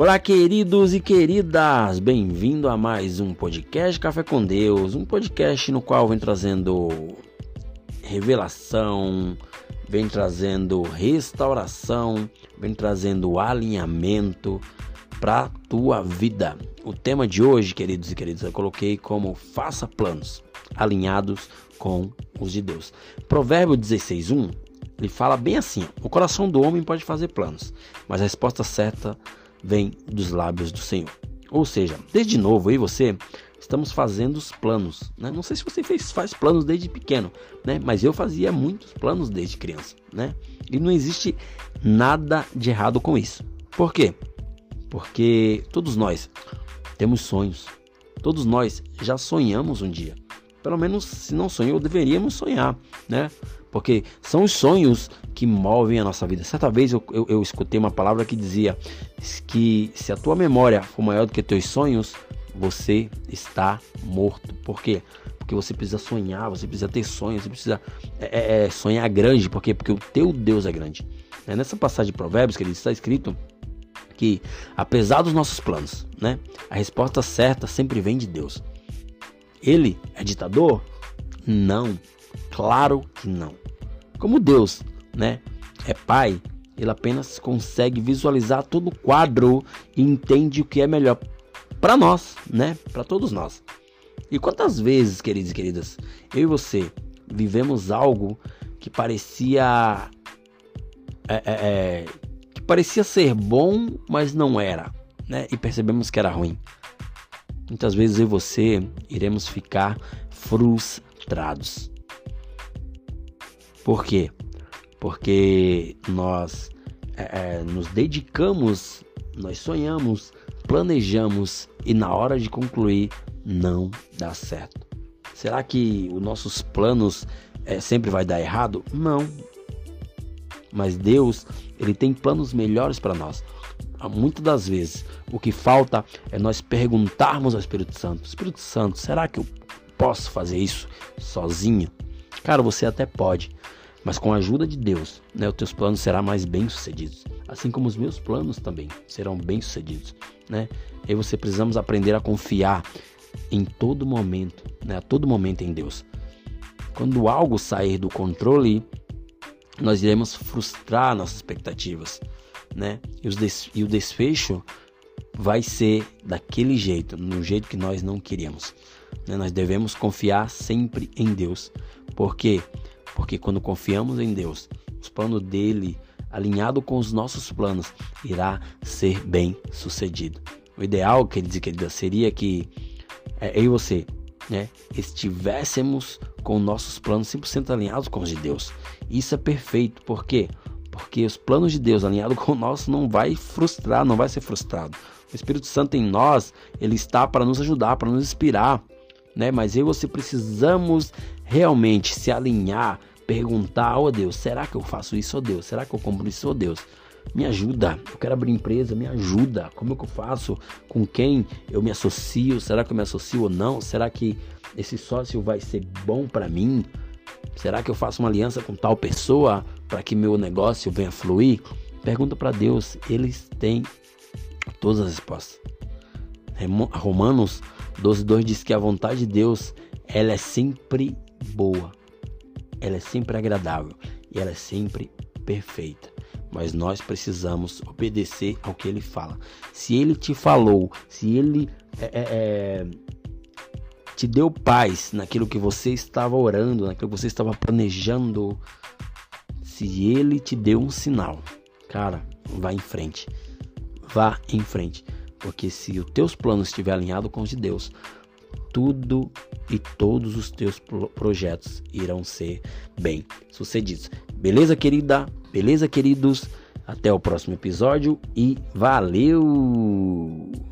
Olá, queridos e queridas! Bem-vindo a mais um podcast Café com Deus, um podcast no qual vem trazendo revelação, vem trazendo restauração, vem trazendo alinhamento para tua vida. O tema de hoje, queridos e queridas, eu coloquei como faça planos alinhados com os de Deus. Provérbio 16:1, ele fala bem assim: o coração do homem pode fazer planos, mas a resposta certa vem dos lábios do Senhor. Ou seja, desde novo, e você estamos fazendo os planos. Né? Não sei se você fez, faz planos desde pequeno, né? mas eu fazia muitos planos desde criança. Né? E não existe nada de errado com isso. Por quê? Porque todos nós temos sonhos. Todos nós já sonhamos um dia. Pelo menos, se não sonhou, deveríamos sonhar, né? Porque são os sonhos que movem a nossa vida. Certa vez eu, eu, eu escutei uma palavra que dizia que se a tua memória for maior do que teus sonhos, você está morto. Por quê? Porque você precisa sonhar, você precisa ter sonhos, você precisa é, é, é sonhar grande. Por quê? Porque o teu Deus é grande. É nessa passagem de Provérbios que ele está escrito que, apesar dos nossos planos, né, a resposta certa sempre vem de Deus. Ele é ditador? Não. Claro que não. Como Deus, né, é pai, ele apenas consegue visualizar todo o quadro e entende o que é melhor para nós, né, para todos nós. E quantas vezes, queridos e queridas, eu e você vivemos algo que parecia é, é, é, que parecia ser bom, mas não era, né? E percebemos que era ruim. Muitas vezes eu e você iremos ficar frustrados. Por quê? Porque nós é, é, nos dedicamos, nós sonhamos, planejamos e na hora de concluir não dá certo. Será que os nossos planos é, sempre vai dar errado? Não. Mas Deus, ele tem planos melhores para nós. Muitas das vezes, o que falta é nós perguntarmos ao Espírito Santo: Espírito Santo, será que eu posso fazer isso sozinho? Cara, você até pode, mas com a ajuda de Deus, né, os teus planos serão mais bem-sucedidos, assim como os meus planos também serão bem-sucedidos, né? E você precisamos aprender a confiar em todo momento, né, a todo momento em Deus. Quando algo sair do controle, nós iremos frustrar nossas expectativas, né? E, des e o desfecho vai ser daquele jeito, no jeito que nós não queríamos. Né? Nós devemos confiar sempre em Deus. Por quê? Porque quando confiamos em Deus, os planos dele, alinhado com os nossos planos, irá ser bem sucedido. O ideal, e queridas, seria que é, eu e você né, estivéssemos com nossos planos 100% alinhados com os de Deus. Isso é perfeito, por quê? Porque os planos de Deus alinhados com o nosso não vai frustrar, não vai ser frustrado. O Espírito Santo em nós, ele está para nos ajudar, para nos inspirar, né? Mas eu e você precisamos realmente se alinhar, perguntar, ó oh Deus, será que eu faço isso, ó oh Deus? Será que eu compro isso, ó oh Deus? Me ajuda, eu quero abrir empresa, me ajuda. Como é que eu faço? Com quem eu me associo? Será que eu me associo ou não? Será que esse sócio vai ser bom para mim? Será que eu faço uma aliança com tal pessoa para que meu negócio venha fluir? Pergunta para Deus, eles têm todas as respostas. Romanos 12:2 diz que a vontade de Deus, ela é sempre boa. Ela é sempre agradável e ela é sempre perfeita. Mas nós precisamos obedecer ao que ele fala. Se ele te falou, se ele é, é, é te deu paz naquilo que você estava orando, naquilo que você estava planejando, se ele te deu um sinal, cara, vá em frente. Vá em frente. Porque se os teus planos estiverem alinhados com os de Deus, tudo e todos os teus projetos irão ser bem sucedidos. Beleza, querida? Beleza, queridos? Até o próximo episódio e valeu!